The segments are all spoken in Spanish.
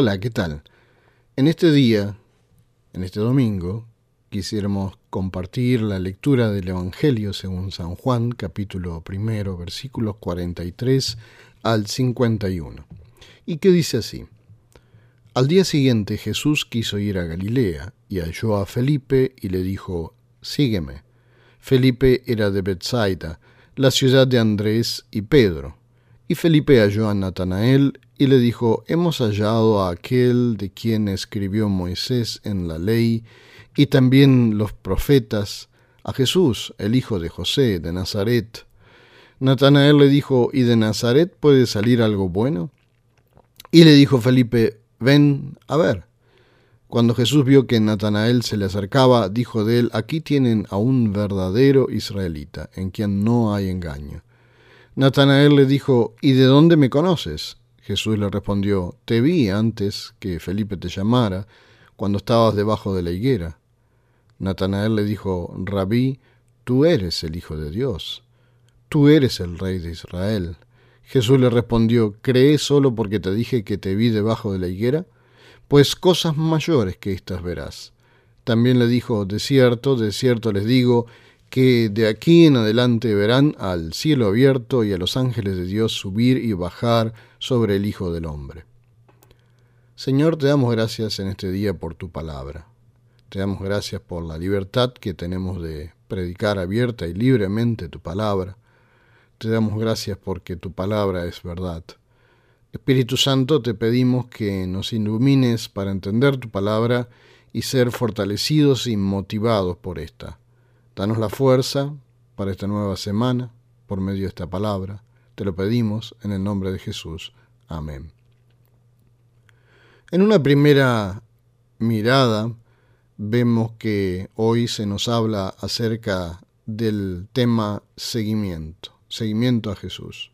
Hola, ¿qué tal? En este día, en este domingo, quisiéramos compartir la lectura del Evangelio según San Juan, capítulo primero, versículos 43 al 51. Y que dice así. Al día siguiente Jesús quiso ir a Galilea y halló a Felipe y le dijo, Sígueme. Felipe era de Bethsaida, la ciudad de Andrés y Pedro. Y Felipe halló a Natanael y le dijo, Hemos hallado a aquel de quien escribió Moisés en la ley y también los profetas, a Jesús, el hijo de José, de Nazaret. Natanael le dijo, ¿y de Nazaret puede salir algo bueno? Y le dijo Felipe, ven a ver. Cuando Jesús vio que Natanael se le acercaba, dijo de él, aquí tienen a un verdadero israelita, en quien no hay engaño. Natanael le dijo, ¿y de dónde me conoces? Jesús le respondió, Te vi antes que Felipe te llamara, cuando estabas debajo de la higuera. Natanael le dijo, Rabí, tú eres el Hijo de Dios, tú eres el Rey de Israel. Jesús le respondió, ¿crees solo porque te dije que te vi debajo de la higuera? Pues cosas mayores que éstas verás. También le dijo, de cierto, de cierto les digo, que de aquí en adelante verán al cielo abierto y a los ángeles de Dios subir y bajar sobre el Hijo del Hombre. Señor, te damos gracias en este día por tu palabra. Te damos gracias por la libertad que tenemos de predicar abierta y libremente tu palabra. Te damos gracias porque tu palabra es verdad. Espíritu Santo, te pedimos que nos ilumines para entender tu palabra y ser fortalecidos y motivados por esta. Danos la fuerza para esta nueva semana por medio de esta palabra. Te lo pedimos en el nombre de Jesús. Amén. En una primera mirada vemos que hoy se nos habla acerca del tema seguimiento, seguimiento a Jesús.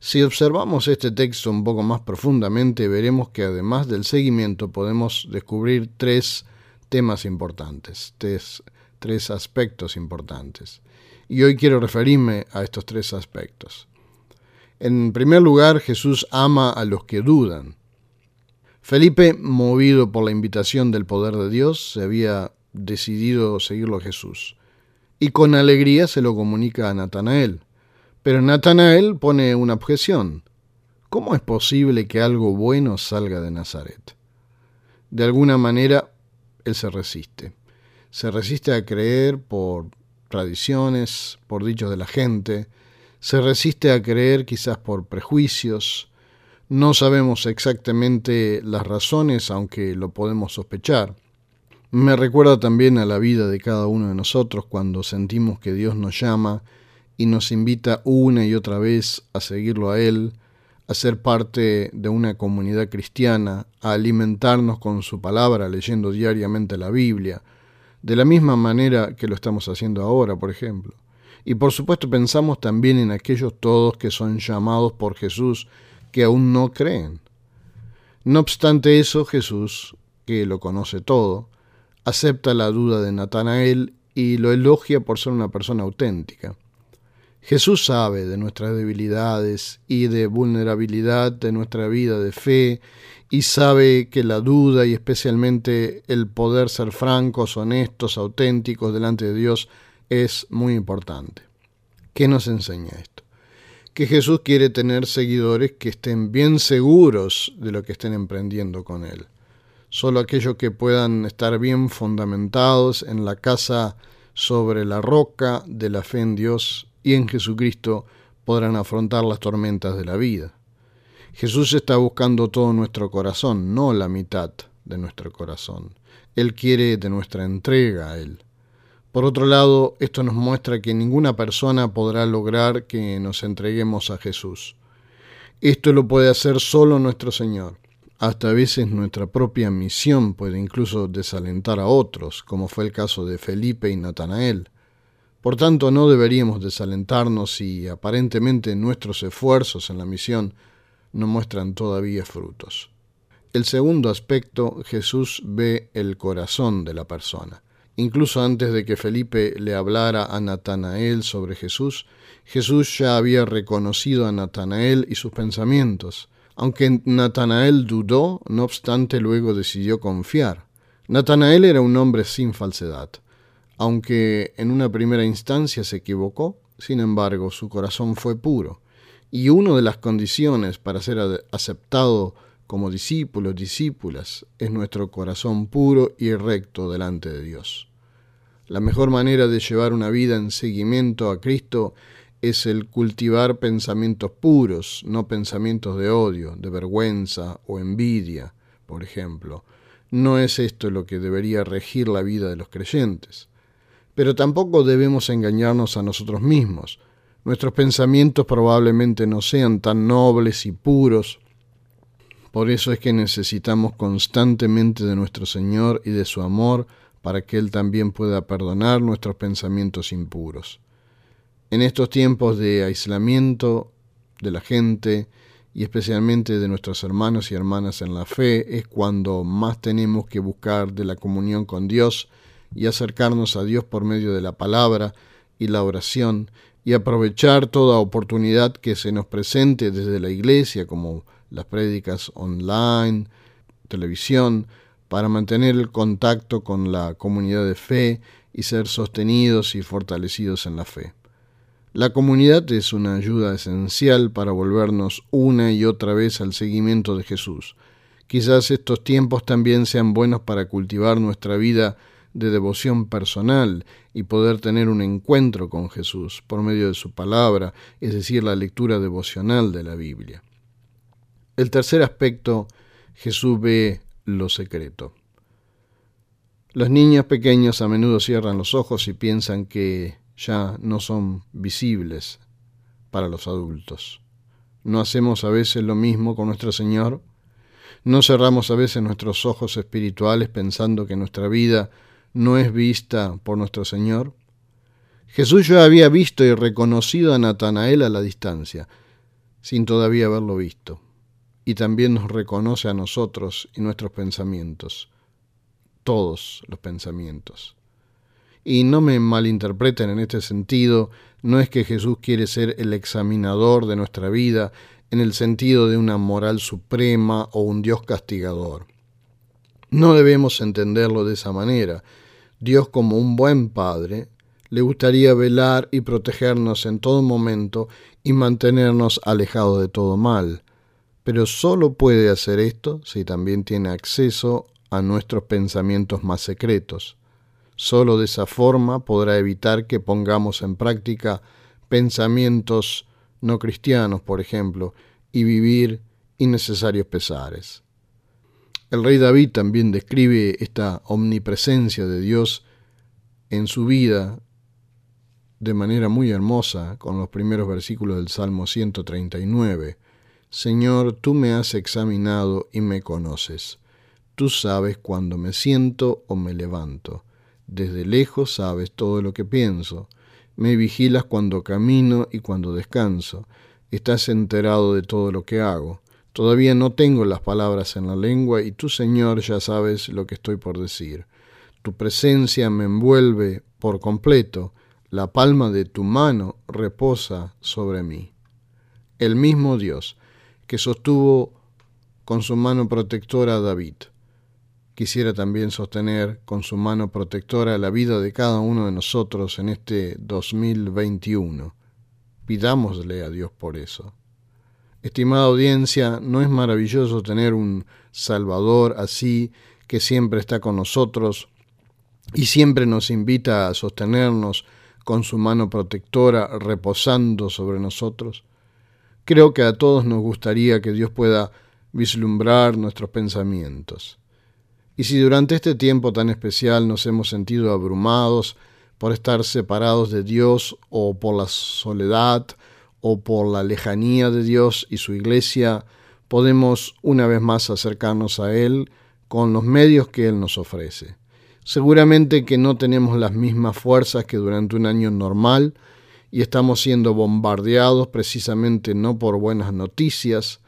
Si observamos este texto un poco más profundamente, veremos que además del seguimiento podemos descubrir tres temas importantes, tres tres aspectos importantes. Y hoy quiero referirme a estos tres aspectos. En primer lugar, Jesús ama a los que dudan. Felipe, movido por la invitación del poder de Dios, se había decidido seguirlo a Jesús. Y con alegría se lo comunica a Natanael. Pero Natanael pone una objeción. ¿Cómo es posible que algo bueno salga de Nazaret? De alguna manera, él se resiste se resiste a creer por tradiciones, por dichos de la gente, se resiste a creer quizás por prejuicios, no sabemos exactamente las razones, aunque lo podemos sospechar. Me recuerda también a la vida de cada uno de nosotros cuando sentimos que Dios nos llama y nos invita una y otra vez a seguirlo a Él, a ser parte de una comunidad cristiana, a alimentarnos con su palabra leyendo diariamente la Biblia, de la misma manera que lo estamos haciendo ahora, por ejemplo. Y por supuesto pensamos también en aquellos todos que son llamados por Jesús que aún no creen. No obstante eso, Jesús, que lo conoce todo, acepta la duda de Natanael y lo elogia por ser una persona auténtica. Jesús sabe de nuestras debilidades y de vulnerabilidad de nuestra vida de fe y sabe que la duda y especialmente el poder ser francos, honestos, auténticos delante de Dios es muy importante. ¿Qué nos enseña esto? Que Jesús quiere tener seguidores que estén bien seguros de lo que estén emprendiendo con Él. Solo aquellos que puedan estar bien fundamentados en la casa sobre la roca de la fe en Dios y en Jesucristo podrán afrontar las tormentas de la vida. Jesús está buscando todo nuestro corazón, no la mitad de nuestro corazón. Él quiere de nuestra entrega a Él. Por otro lado, esto nos muestra que ninguna persona podrá lograr que nos entreguemos a Jesús. Esto lo puede hacer solo nuestro Señor. Hasta a veces nuestra propia misión puede incluso desalentar a otros, como fue el caso de Felipe y Natanael. Por tanto, no deberíamos desalentarnos si aparentemente nuestros esfuerzos en la misión no muestran todavía frutos. El segundo aspecto, Jesús ve el corazón de la persona. Incluso antes de que Felipe le hablara a Natanael sobre Jesús, Jesús ya había reconocido a Natanael y sus pensamientos. Aunque Natanael dudó, no obstante luego decidió confiar. Natanael era un hombre sin falsedad. Aunque en una primera instancia se equivocó, sin embargo su corazón fue puro. Y una de las condiciones para ser aceptado como discípulos, discípulas, es nuestro corazón puro y recto delante de Dios. La mejor manera de llevar una vida en seguimiento a Cristo es el cultivar pensamientos puros, no pensamientos de odio, de vergüenza o envidia, por ejemplo. No es esto lo que debería regir la vida de los creyentes. Pero tampoco debemos engañarnos a nosotros mismos. Nuestros pensamientos probablemente no sean tan nobles y puros. Por eso es que necesitamos constantemente de nuestro Señor y de su amor para que Él también pueda perdonar nuestros pensamientos impuros. En estos tiempos de aislamiento de la gente y especialmente de nuestros hermanos y hermanas en la fe es cuando más tenemos que buscar de la comunión con Dios y acercarnos a Dios por medio de la palabra y la oración y aprovechar toda oportunidad que se nos presente desde la iglesia como las prédicas online, televisión, para mantener el contacto con la comunidad de fe y ser sostenidos y fortalecidos en la fe. La comunidad es una ayuda esencial para volvernos una y otra vez al seguimiento de Jesús. Quizás estos tiempos también sean buenos para cultivar nuestra vida de devoción personal y poder tener un encuentro con Jesús por medio de su palabra, es decir, la lectura devocional de la Biblia. El tercer aspecto, Jesús ve lo secreto. Los niños pequeños a menudo cierran los ojos y piensan que ya no son visibles para los adultos. ¿No hacemos a veces lo mismo con nuestro Señor? ¿No cerramos a veces nuestros ojos espirituales pensando que nuestra vida no es vista por nuestro Señor? Jesús ya había visto y reconocido a Natanael a la distancia, sin todavía haberlo visto, y también nos reconoce a nosotros y nuestros pensamientos, todos los pensamientos. Y no me malinterpreten en este sentido, no es que Jesús quiere ser el examinador de nuestra vida en el sentido de una moral suprema o un Dios castigador. No debemos entenderlo de esa manera. Dios como un buen Padre le gustaría velar y protegernos en todo momento y mantenernos alejados de todo mal. Pero solo puede hacer esto si también tiene acceso a nuestros pensamientos más secretos. Solo de esa forma podrá evitar que pongamos en práctica pensamientos no cristianos, por ejemplo, y vivir innecesarios pesares. El rey David también describe esta omnipresencia de Dios en su vida de manera muy hermosa con los primeros versículos del Salmo 139. Señor, tú me has examinado y me conoces. Tú sabes cuando me siento o me levanto. Desde lejos sabes todo lo que pienso. Me vigilas cuando camino y cuando descanso. Estás enterado de todo lo que hago. Todavía no tengo las palabras en la lengua y tú, Señor, ya sabes lo que estoy por decir. Tu presencia me envuelve por completo. La palma de tu mano reposa sobre mí. El mismo Dios que sostuvo con su mano protectora a David quisiera también sostener con su mano protectora la vida de cada uno de nosotros en este 2021. Pidámosle a Dios por eso. Estimada audiencia, ¿no es maravilloso tener un Salvador así que siempre está con nosotros y siempre nos invita a sostenernos con su mano protectora reposando sobre nosotros? Creo que a todos nos gustaría que Dios pueda vislumbrar nuestros pensamientos y si durante este tiempo tan especial nos hemos sentido abrumados por estar separados de Dios o por la soledad o por la lejanía de Dios y su iglesia, podemos una vez más acercarnos a Él con los medios que Él nos ofrece. Seguramente que no tenemos las mismas fuerzas que durante un año normal y estamos siendo bombardeados precisamente no por buenas noticias,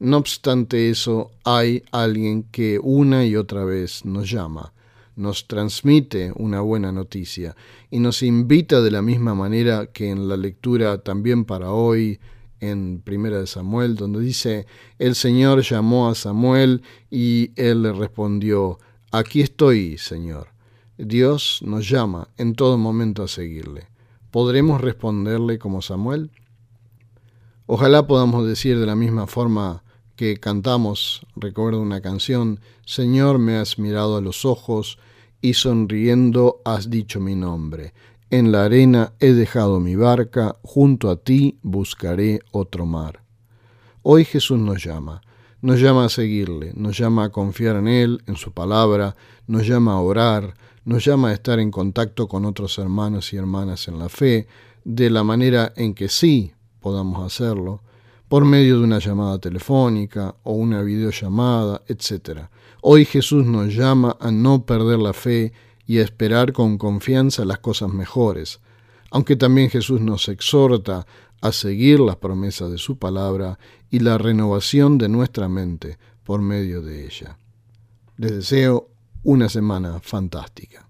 no obstante eso, hay alguien que una y otra vez nos llama, nos transmite una buena noticia y nos invita de la misma manera que en la lectura también para hoy en Primera de Samuel, donde dice, el Señor llamó a Samuel y él le respondió, aquí estoy, Señor. Dios nos llama en todo momento a seguirle. ¿Podremos responderle como Samuel? Ojalá podamos decir de la misma forma que cantamos, recuerdo una canción, Señor, me has mirado a los ojos y sonriendo has dicho mi nombre. En la arena he dejado mi barca, junto a ti buscaré otro mar. Hoy Jesús nos llama, nos llama a seguirle, nos llama a confiar en Él, en su palabra, nos llama a orar, nos llama a estar en contacto con otros hermanos y hermanas en la fe, de la manera en que sí podamos hacerlo, por medio de una llamada telefónica o una videollamada, etc. Hoy Jesús nos llama a no perder la fe y a esperar con confianza las cosas mejores, aunque también Jesús nos exhorta a seguir las promesas de su palabra y la renovación de nuestra mente por medio de ella. Les deseo una semana fantástica.